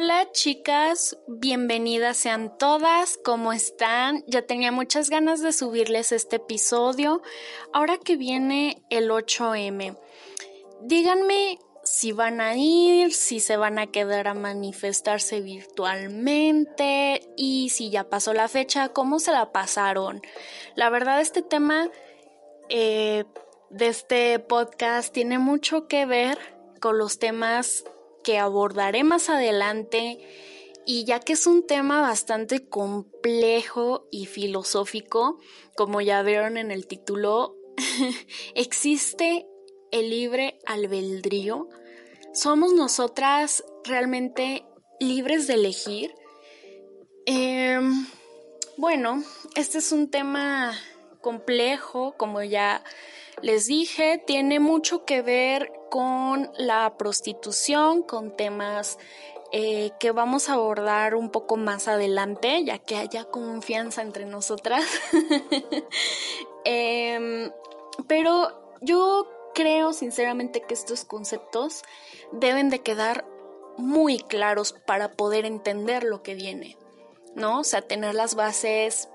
Hola chicas, bienvenidas sean todas, ¿cómo están? Ya tenía muchas ganas de subirles este episodio, ahora que viene el 8M. Díganme si van a ir, si se van a quedar a manifestarse virtualmente y si ya pasó la fecha, cómo se la pasaron. La verdad este tema eh, de este podcast tiene mucho que ver con los temas que abordaré más adelante y ya que es un tema bastante complejo y filosófico, como ya vieron en el título, existe el libre albedrío. ¿Somos nosotras realmente libres de elegir? Em, bueno, este es un tema complejo, como ya les dije, tiene mucho que ver con la prostitución, con temas eh, que vamos a abordar un poco más adelante, ya que haya confianza entre nosotras. Em, pero yo creo sinceramente que estos conceptos deben de quedar muy claros para poder entender lo que viene, ¿no? O sea, tener las bases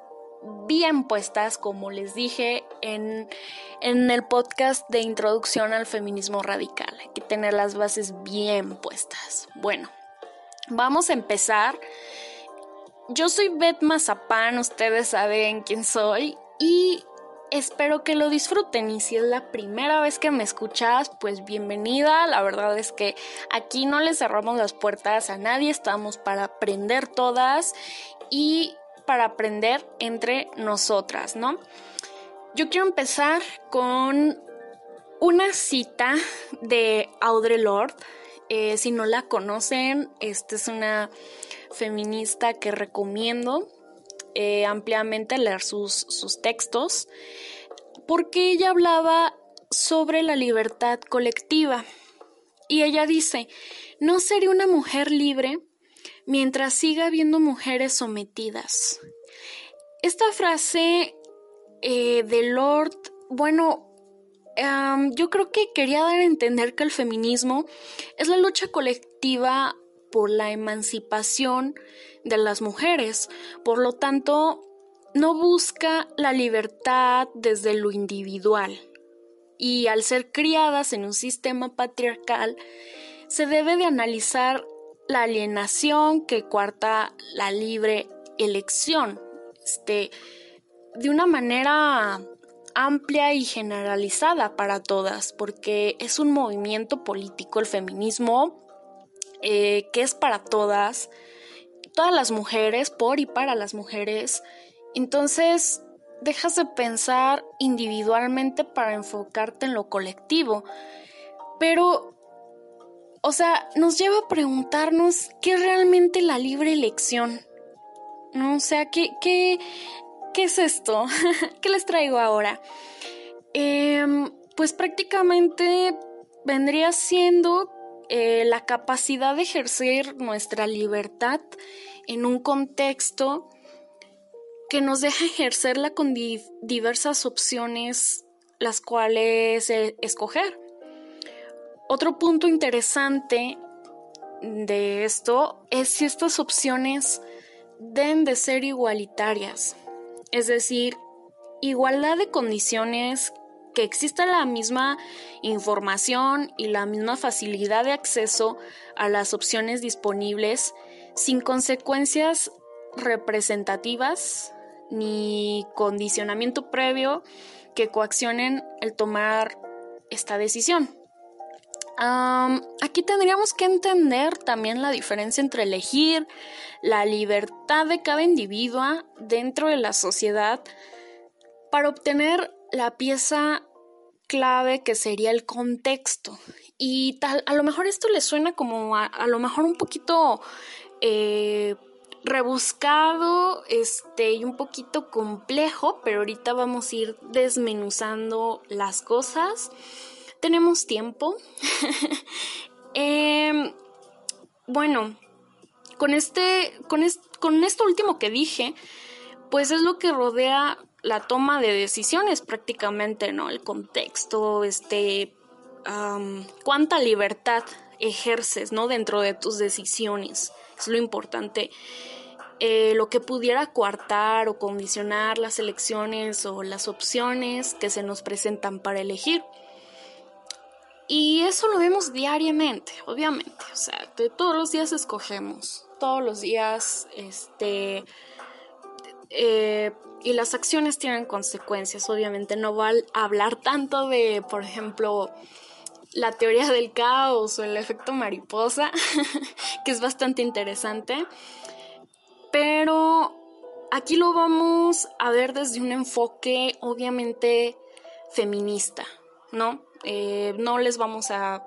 bien puestas, como les dije en, el podcast de introducción al feminismo radical. Hay que tener las bases bien puestas. Bueno, vamos a empezar. Yo soy Beth Mazapán, ustedes saben quién soy y espero que lo disfruten y si es la primera vez que me escuchas, pues bienvenida. La verdad es que aquí no le cerramos las puertas a nadie, estamos para aprender todas y para aprender entre nosotras, ¿no? Yo quiero empezar con una cita de Audre Lorde. Eh, si no la conocen, esta es una feminista que recomiendo eh, ampliamente leer sus, sus textos, porque ella hablaba sobre la libertad colectiva. Y ella dice, no seré una mujer libre mientras siga habiendo mujeres sometidas. Esta frase eh, de Lord, bueno, yo creo que quería dar a entender que el feminismo es la lucha colectiva por la emancipación de las mujeres. Por lo tanto, no busca la libertad desde lo individual. Y al ser criadas en un sistema patriarcal, se debe de analizar la alienación que cuarta la libre elección. Este, de una manera amplia y generalizada para todas, porque es un movimiento político, el feminismo, eh, que es para todas, todas las mujeres, por y para las mujeres. Entonces, dejas de pensar individualmente para enfocarte en lo colectivo. Pero o sea, nos lleva a preguntarnos qué es realmente la libre elección. ¿No? O sea, ¿qué, qué, qué es esto? ¿Qué les traigo ahora? Em, pues prácticamente vendría siendo eh, la capacidad de ejercer nuestra libertad en un contexto que nos deja ejercerla con diversas opciones las cuales eh, escoger. Otro punto interesante de esto es si estas opciones deben de ser igualitarias, es decir, igualdad de condiciones, que exista la misma información y la misma facilidad de acceso a las opciones disponibles sin consecuencias representativas ni condicionamiento previo que coaccionen el tomar esta decisión aquí tendríamos que entender también la diferencia entre elegir la libertad de cada individuo dentro de la sociedad para obtener la pieza clave que sería el contexto. Y tal, a lo mejor esto le suena como a, lo mejor un poquito eh, rebuscado este, y un poquito complejo, pero ahorita vamos a ir desmenuzando las cosas tenemos tiempo. Em, bueno, con este, con, con esto último que dije, pues es lo que rodea la toma de decisiones prácticamente, ¿no? El contexto, este, cuánta libertad ejerces, ¿no? Dentro de tus decisiones. es lo importante. Eh, lo que pudiera coartar o condicionar las elecciones o las opciones que se nos presentan para elegir. Y eso lo vemos diariamente, obviamente. O sea, todos los días escogemos, todos los días, este, eh, y las acciones tienen consecuencias. Obviamente no va a hablar tanto de, por ejemplo, la teoría del caos o el efecto mariposa, que es bastante interesante. Pero aquí lo vamos a ver desde un enfoque obviamente feminista, ¿no? Eh, no les vamos a,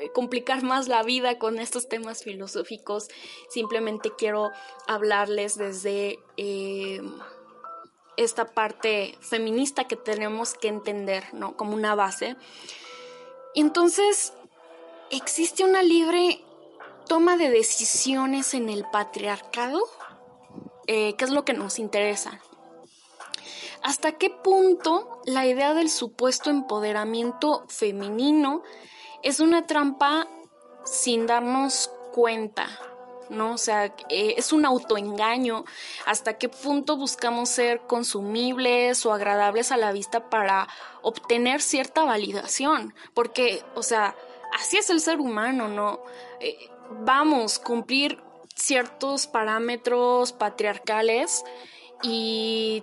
eh, complicar más la vida con estos temas filosóficos, simplemente quiero hablarles desde eh, esta parte feminista que tenemos que entender, ¿no? Como una base. Entonces, existe una libre toma de decisiones en el patriarcado, eh, ¿qué es lo que nos interesa? ¿Hasta qué punto la idea del supuesto empoderamiento femenino es una trampa sin darnos cuenta? ¿no? O sea, eh, es un autoengaño. ¿Hasta qué punto buscamos ser consumibles o agradables a la vista para obtener cierta validación? Porque, o sea, así es el ser humano, ¿no? Eh, vamos, cumplir ciertos parámetros patriarcales y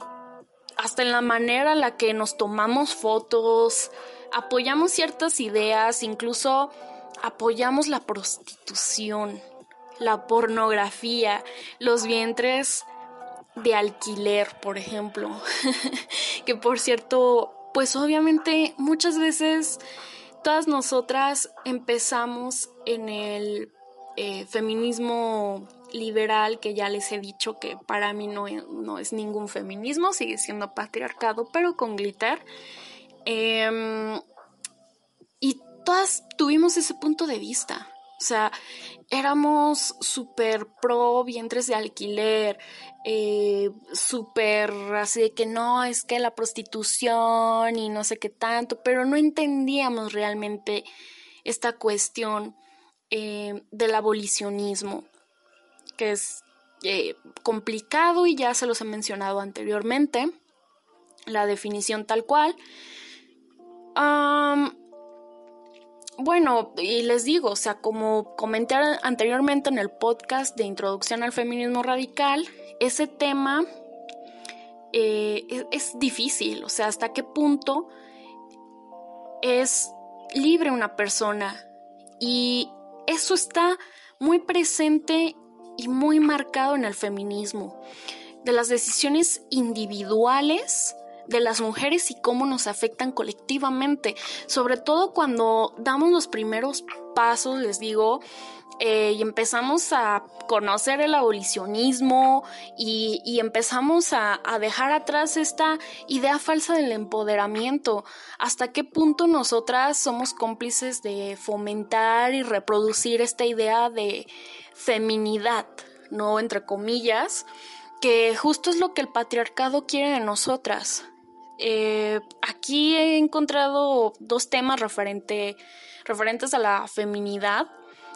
hasta en la manera en la que nos tomamos fotos, apoyamos ciertas ideas, incluso apoyamos la prostitución, la pornografía, los vientres de alquiler, por ejemplo, que por cierto, pues obviamente muchas veces todas nosotras empezamos en el eh, feminismo liberal, que ya les he dicho que para mí no, no, es ningún feminismo, sigue siendo patriarcado, pero con glitter. Em, y todas tuvimos ese punto de vista. O sea, éramos súper pro vientres de alquiler, eh, súper así de que no, es que la prostitución y no sé qué tanto, pero no entendíamos realmente esta cuestión eh, del abolicionismo, que es eh, complicado y ya se los he mencionado anteriormente, la definición tal cual. bueno, y les digo, o sea, como comenté anteriormente en el podcast de Introducción al Feminismo Radical, ese tema eh, es, es difícil, o sea, hasta qué punto es libre una persona y eso está muy presente y muy marcado en el feminismo, de las decisiones individuales de las mujeres y cómo nos afectan colectivamente, sobre todo cuando damos los primeros pasos, les digo, eh, y empezamos a conocer el abolicionismo y, empezamos a, a, dejar atrás esta idea falsa del empoderamiento. ¿Hasta qué punto nosotras somos cómplices de fomentar y reproducir esta idea de feminidad, no entre comillas, que justo es lo que el patriarcado quiere de nosotras? Eh, aquí he encontrado dos temas referente, referentes a la feminidad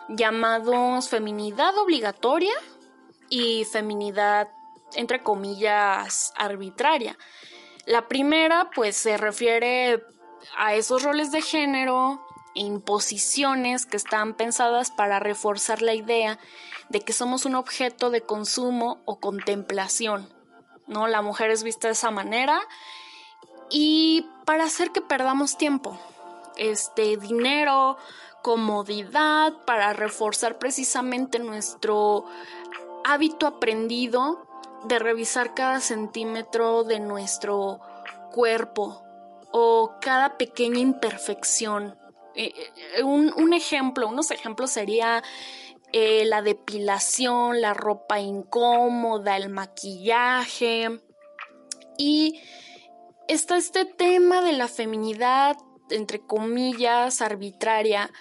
llamados feminidad obligatoria y feminidad entre comillas arbitraria. La primera pues se refiere a esos roles de género e imposiciones que están pensadas para reforzar la idea de que somos un objeto de consumo o contemplación. ¿No? La mujer es vista de esa manera y para hacer que perdamos tiempo, este dinero, comodidad para reforzar precisamente nuestro hábito aprendido de revisar cada centímetro de nuestro cuerpo o cada pequeña imperfección. Eh, eh, un, ejemplo, unos ejemplos sería eh, la depilación, la ropa incómoda, el maquillaje y está este tema de la feminidad entre comillas, arbitraria,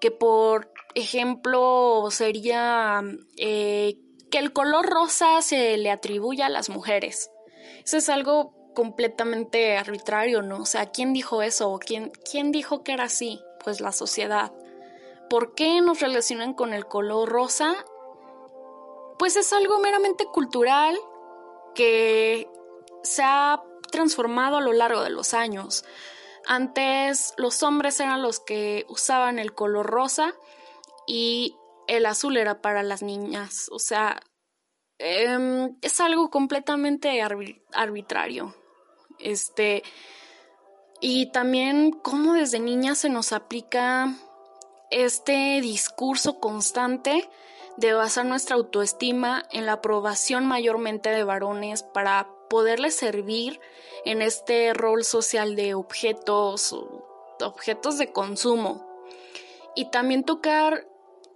que por ejemplo sería eh, que el color rosa se le atribuya a las mujeres. Eso es algo completamente arbitrario, ¿no? O sea, ¿quién dijo eso? ¿Quién, quién dijo que era así? Pues la sociedad. por qué nos relacionan con el color rosa, pues es algo meramente cultural que se ha transformado a lo largo de los años. Antes los hombres eran los que usaban el color rosa y el azul era para las niñas. O sea, em, es algo completamente arbitrario. Este. Y también cómo desde niñas se nos aplica este discurso constante de basar nuestra autoestima en la aprobación mayormente de varones para poderles servir en este rol social de objetos, objetos de consumo. Y también tocar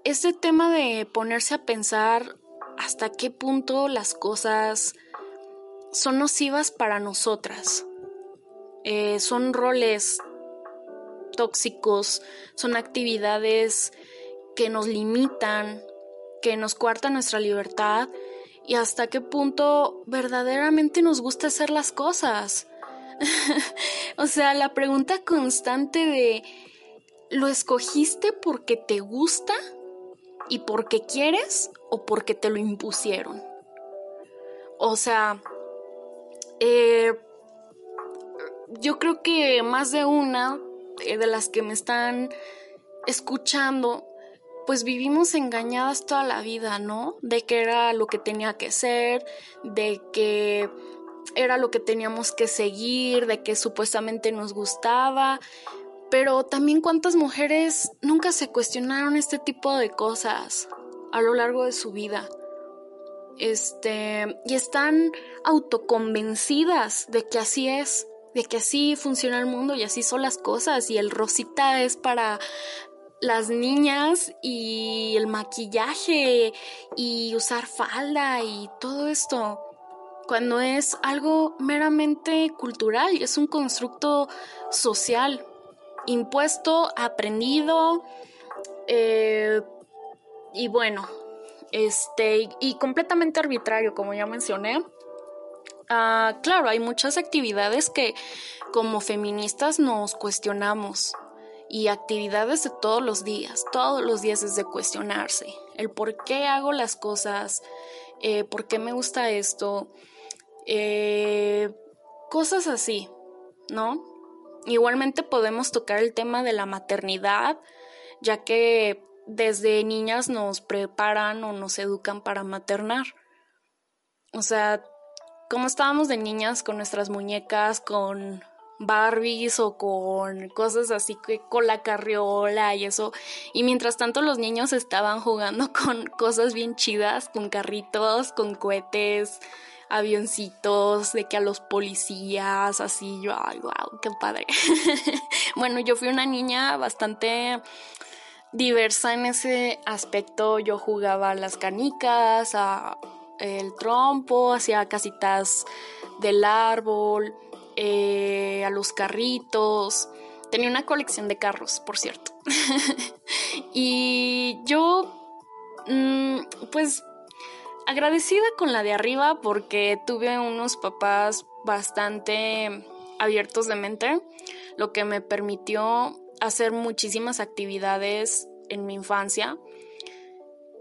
ese tema de ponerse a pensar hasta qué punto las cosas son nocivas para nosotras. Eh, son roles tóxicos, son actividades que nos limitan, que nos cuartan nuestra libertad y hasta qué punto verdaderamente nos gusta hacer las cosas. o sea, la pregunta constante de ¿lo escogiste porque te gusta y porque quieres o porque te lo impusieron? O sea, eh, yo creo que más de una eh, de las que me están escuchando pues vivimos engañadas toda la vida, ¿no? De que era lo que tenía que ser, de que era lo que teníamos que seguir, de que supuestamente nos gustaba, pero también cuántas mujeres nunca se cuestionaron este tipo de cosas a lo largo de su vida. Este, y están autoconvencidas de que así es, de que así funciona el mundo y así son las cosas y el rosita es para las niñas y el maquillaje y usar falda y todo esto, cuando es algo meramente cultural y es un constructo social, impuesto, aprendido eh, y bueno, este y completamente arbitrario, como ya mencioné. Ah, claro, hay muchas actividades que como feministas nos cuestionamos y actividades de todos los días. Todos los días es de cuestionarse el por qué hago las cosas, eh, por qué me gusta esto, eh, cosas así, ¿no? Igualmente podemos tocar el tema de la maternidad, ya que desde niñas nos preparan o nos educan para maternar. O sea, como estábamos de niñas con nuestras muñecas, con Barbies o con cosas así que con la carriola y eso. Y mientras tanto los niños estaban jugando con cosas bien chidas, con carritos, con cohetes, avioncitos, de que a los policías, así, yo, ay, wow, qué padre. bueno, yo fui una niña bastante diversa en ese aspecto. Yo jugaba a las canicas, a el trompo, hacía casitas del árbol eh, a los carritos. Tenía una colección de carros, por cierto. y yo, mm, pues, agradecida con la de arriba porque tuve unos papás bastante abiertos de mente, lo que me permitió hacer muchísimas actividades en mi infancia.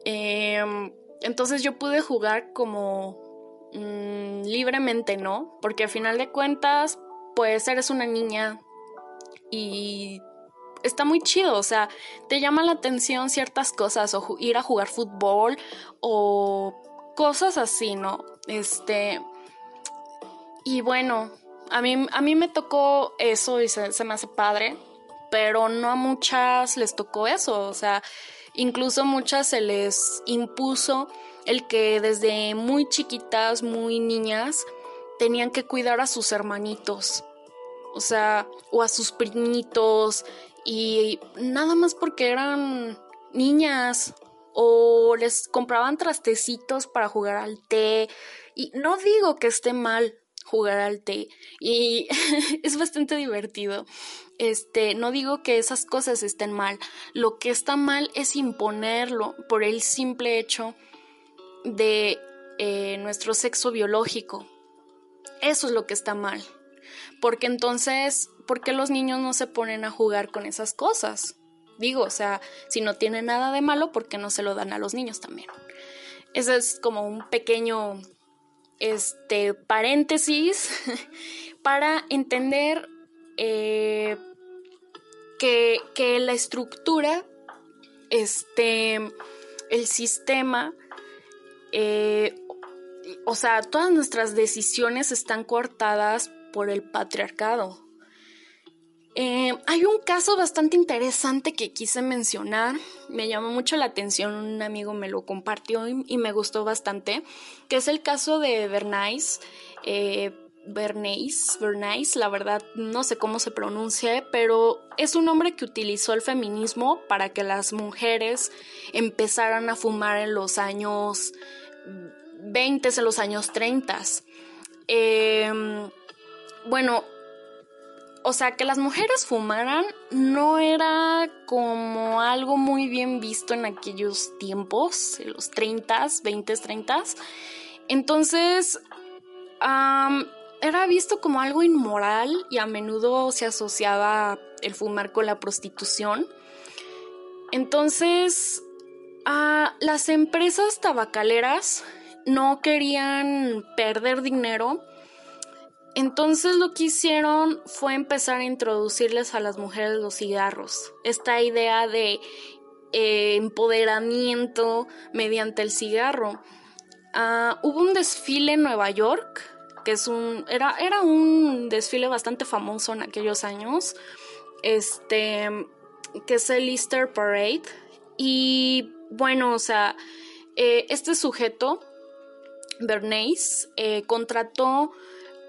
Em, entonces yo pude jugar como Mm, libremente, ¿no? Porque al final de cuentas, pues eres una niña y está muy chido, o sea, te llama la atención ciertas cosas o ir a jugar fútbol o cosas así, ¿no? Este y bueno, a mí, a mí me tocó eso y se, se me hace padre, pero no a muchas les tocó eso, o sea, incluso muchas se les impuso el que desde muy chiquitas, muy niñas, tenían que cuidar a sus hermanitos, o sea, o a sus primitos, y nada más porque eran niñas, o les compraban trastecitos para jugar al té, y no digo que esté mal jugar al té, y es bastante divertido. Este, no digo que esas cosas estén mal, lo que está mal es imponerlo por el simple hecho de eh, nuestro sexo biológico. Eso es lo que está mal. Porque entonces, ¿por qué los niños no se ponen a jugar con esas cosas? Digo, o sea, si no tiene nada de malo, ¿por qué no se lo dan a los niños también? Ese es como un pequeño este paréntesis para entender eh, que, que, la estructura, este, el sistema, eh, o sea, todas nuestras decisiones están cortadas por el patriarcado. Eh, hay un caso bastante interesante que quise mencionar, me llamó mucho la atención, un amigo me lo compartió y, me gustó bastante, que es el caso de Bernays. Eh, Bernays, Bernays, la verdad no sé cómo se pronuncia, pero es un hombre que utilizó el feminismo para que las mujeres empezaran a fumar en los años 20, en los años 30. Em, bueno, o sea, que las mujeres fumaran no era como algo muy bien visto en aquellos tiempos, en los 30, 20, 30. Entonces, era visto como algo inmoral y a menudo se asociaba el fumar con la prostitución. Entonces, las empresas tabacaleras no querían perder dinero entonces lo que hicieron fue empezar a introducirles a las mujeres los cigarros. Esta idea de eh, empoderamiento mediante el cigarro. Ah, hubo un desfile en Nueva York, que es un. Era, era un desfile bastante famoso en aquellos años. Este. que es el Easter Parade. Y bueno, o sea, eh, este sujeto, Bernays, eh, contrató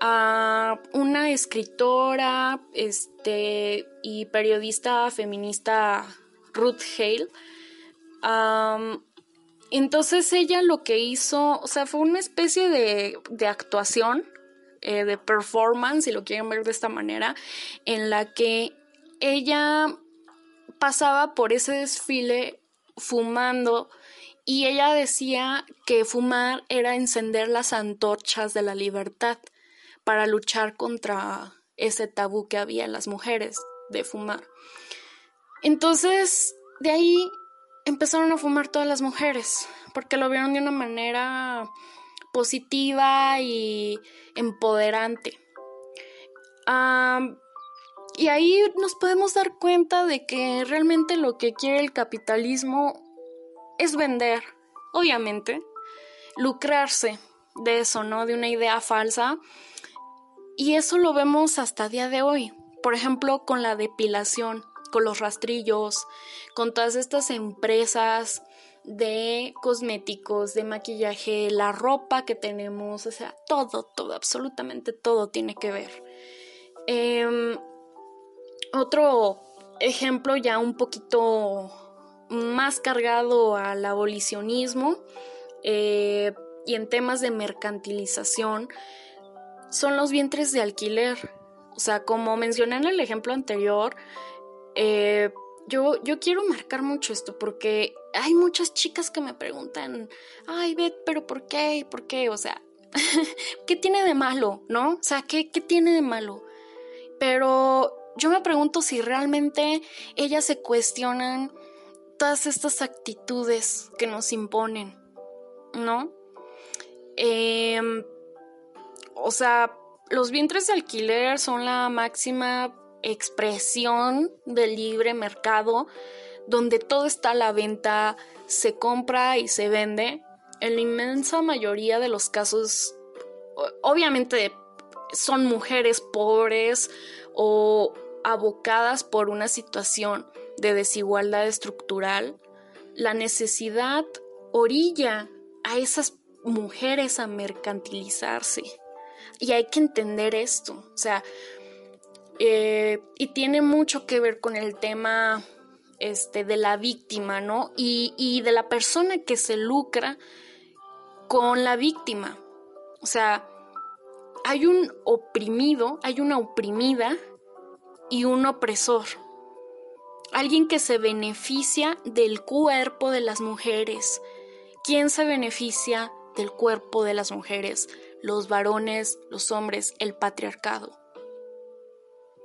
a una escritora este, y periodista feminista Ruth Hale. entonces ella lo que hizo, o sea, fue una especie de, de actuación, eh, de performance, si lo quieren ver de esta manera, en la que ella pasaba por ese desfile fumando y ella decía que fumar era encender las antorchas de la libertad para luchar contra ese tabú que había en las mujeres de fumar. Entonces, de ahí empezaron a fumar todas las mujeres, porque lo vieron de una manera positiva y empoderante. Y ahí nos podemos dar cuenta de que realmente lo que quiere el capitalismo es vender, obviamente, lucrarse de eso, ¿no? De una idea falsa y eso lo vemos hasta día de hoy. Por ejemplo, con la depilación, con los rastrillos, con todas estas empresas de cosméticos, de maquillaje, la ropa que tenemos, o sea, todo, todo, absolutamente todo tiene que ver. Em, otro ejemplo ya un poquito más cargado al abolicionismo eh, y en temas de mercantilización son los vientres de alquiler. O sea, como mencioné en el ejemplo anterior, eh, yo, yo quiero marcar mucho esto porque hay muchas chicas que me preguntan, ay, Beth, pero ¿por qué? ¿Por qué? O sea, ¿qué tiene de malo? ¿No? O sea, ¿qué, ¿qué tiene de malo? Pero yo me pregunto si realmente ellas se cuestionan todas estas actitudes que nos imponen, ¿no? Eh, o sea, los vientres de alquiler son la máxima expresión del libre mercado, donde todo está a la venta, se compra y se vende. En la inmensa mayoría de los casos, obviamente son mujeres pobres o abocadas por una situación de desigualdad estructural. La necesidad orilla a esas mujeres a mercantilizarse. Y hay que entender esto, o sea, eh, y tiene mucho que ver con el tema este, de la víctima, ¿no? Y, y de la persona que se lucra con la víctima. O sea, hay un oprimido, hay una oprimida y un opresor. Alguien que se beneficia del cuerpo de las mujeres. ¿Quién se beneficia del cuerpo de las mujeres? los varones, los hombres, el patriarcado.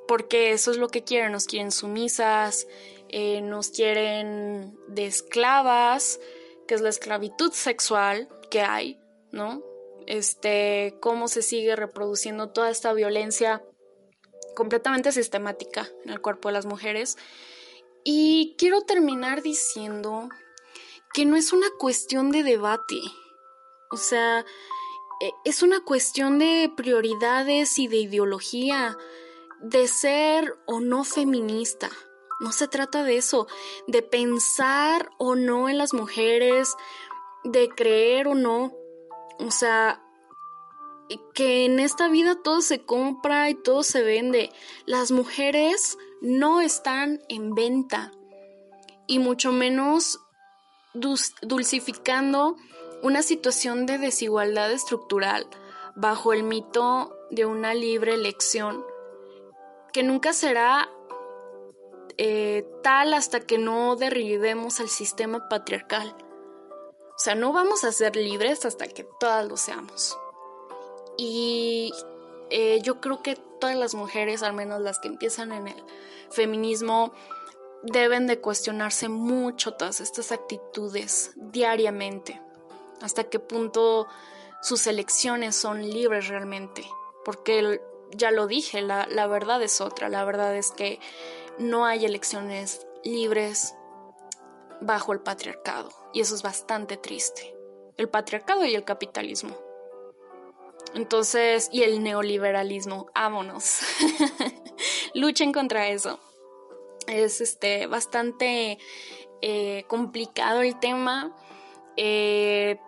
Porque eso es lo que quieren, nos quieren sumisas, eh, nos quieren de esclavas, que es la esclavitud sexual que hay, ¿no? Este, cómo se sigue reproduciendo toda esta violencia completamente sistemática en el cuerpo de las mujeres. Y quiero terminar diciendo que no es una cuestión de debate, o sea, e, es una cuestión de prioridades y de ideología, de ser o no feminista. No se trata de eso, de pensar o no en las mujeres, de creer o no. O sea, que en esta vida todo se compra y todo se vende. Las mujeres no están en venta y mucho menos dulcificando una situación de desigualdad estructural bajo el mito de una libre elección que nunca será eh, tal hasta que no derribemos el sistema patriarcal. O sea, no vamos a ser libres hasta que todas lo seamos. Y eh, yo creo que todas las mujeres, al menos las que empiezan en el feminismo, deben de cuestionarse mucho todas estas actitudes diariamente. Hasta qué punto sus elecciones son libres realmente. Porque ya lo dije, la, la verdad es otra. La verdad es que no hay elecciones libres bajo el patriarcado. Y eso es bastante triste. El patriarcado y el capitalismo. Entonces, y el neoliberalismo, vámonos. Luchen contra eso. Es este bastante eh, complicado el tema. Eh,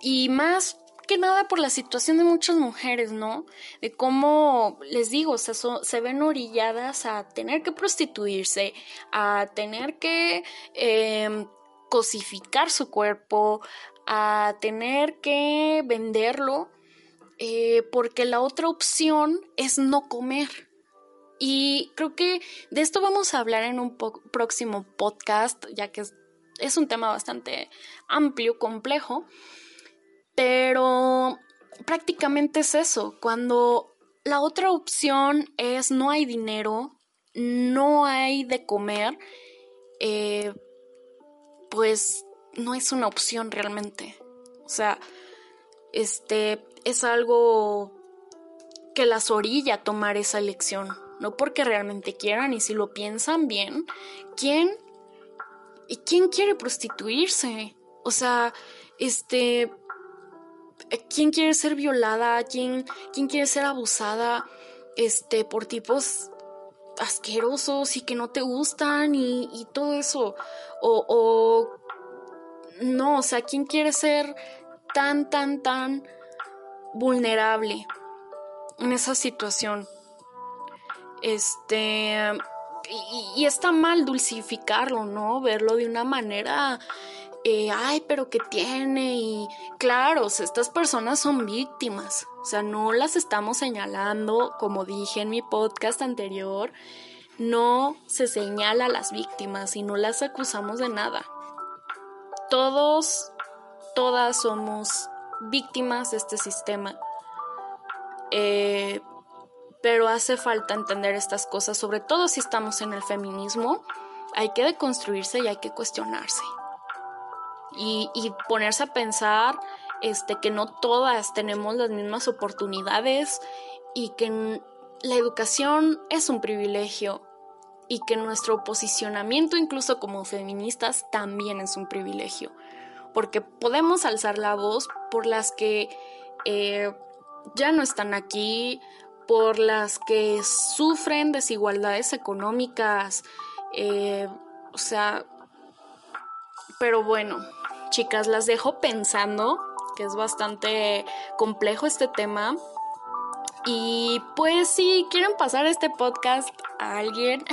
y más que nada por la situación de muchas mujeres, ¿no? De cómo, les digo, se, se ven orilladas a tener que prostituirse, a tener que em, cosificar su cuerpo, a tener que venderlo eh, porque la otra opción es no comer. Y creo que de esto vamos a hablar en un próximo podcast, ya que es, un tema bastante amplio, complejo, pero prácticamente es eso, cuando la otra opción es no hay dinero, no hay de comer, eh, pues no es una opción realmente. O sea, este, es algo que las orilla tomar esa elección, no porque realmente quieran y si lo piensan bien, ¿quién y quién quiere prostituirse? O sea, este quién quiere ser violada, quién quién quiere ser abusada este por tipos asquerosos y que no te gustan y, y todo eso o, o no, o sea, quién quiere ser tan tan tan vulnerable en esa situación. Este, y, está mal dulcificarlo, ¿no? Verlo de una manera, eh, ay, pero ¿qué tiene? Y claro, estas personas son víctimas, o sea, no las estamos señalando, como dije en mi podcast anterior, no se señala a las víctimas y no las acusamos de nada. Todos, todas somos víctimas de este sistema. Eh, pero hace falta entender estas cosas, sobre todo si estamos en el feminismo, hay que deconstruirse y hay que cuestionarse. Y, ponerse a pensar este, que no todas tenemos las mismas oportunidades y que la educación es un privilegio y que nuestro posicionamiento incluso como feministas también es un privilegio porque podemos alzar la voz por las que eh, ya no están aquí, por las que sufren desigualdades económicas, eh, o sea, pero bueno, chicas, las dejo pensando, que es bastante complejo este tema. Y pues si quieren pasar este podcast a alguien,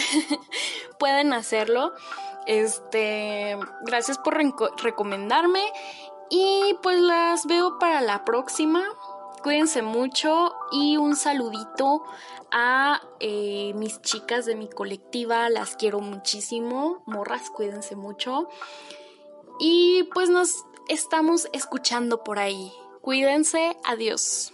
pueden hacerlo. Este, gracias por recomendarme y pues las veo para la próxima. Cuídense mucho y un saludito a eh, mis chicas de mi colectiva. Las quiero muchísimo. Morras, cuídense mucho. Y pues nos estamos escuchando por ahí. Cuídense. Adiós.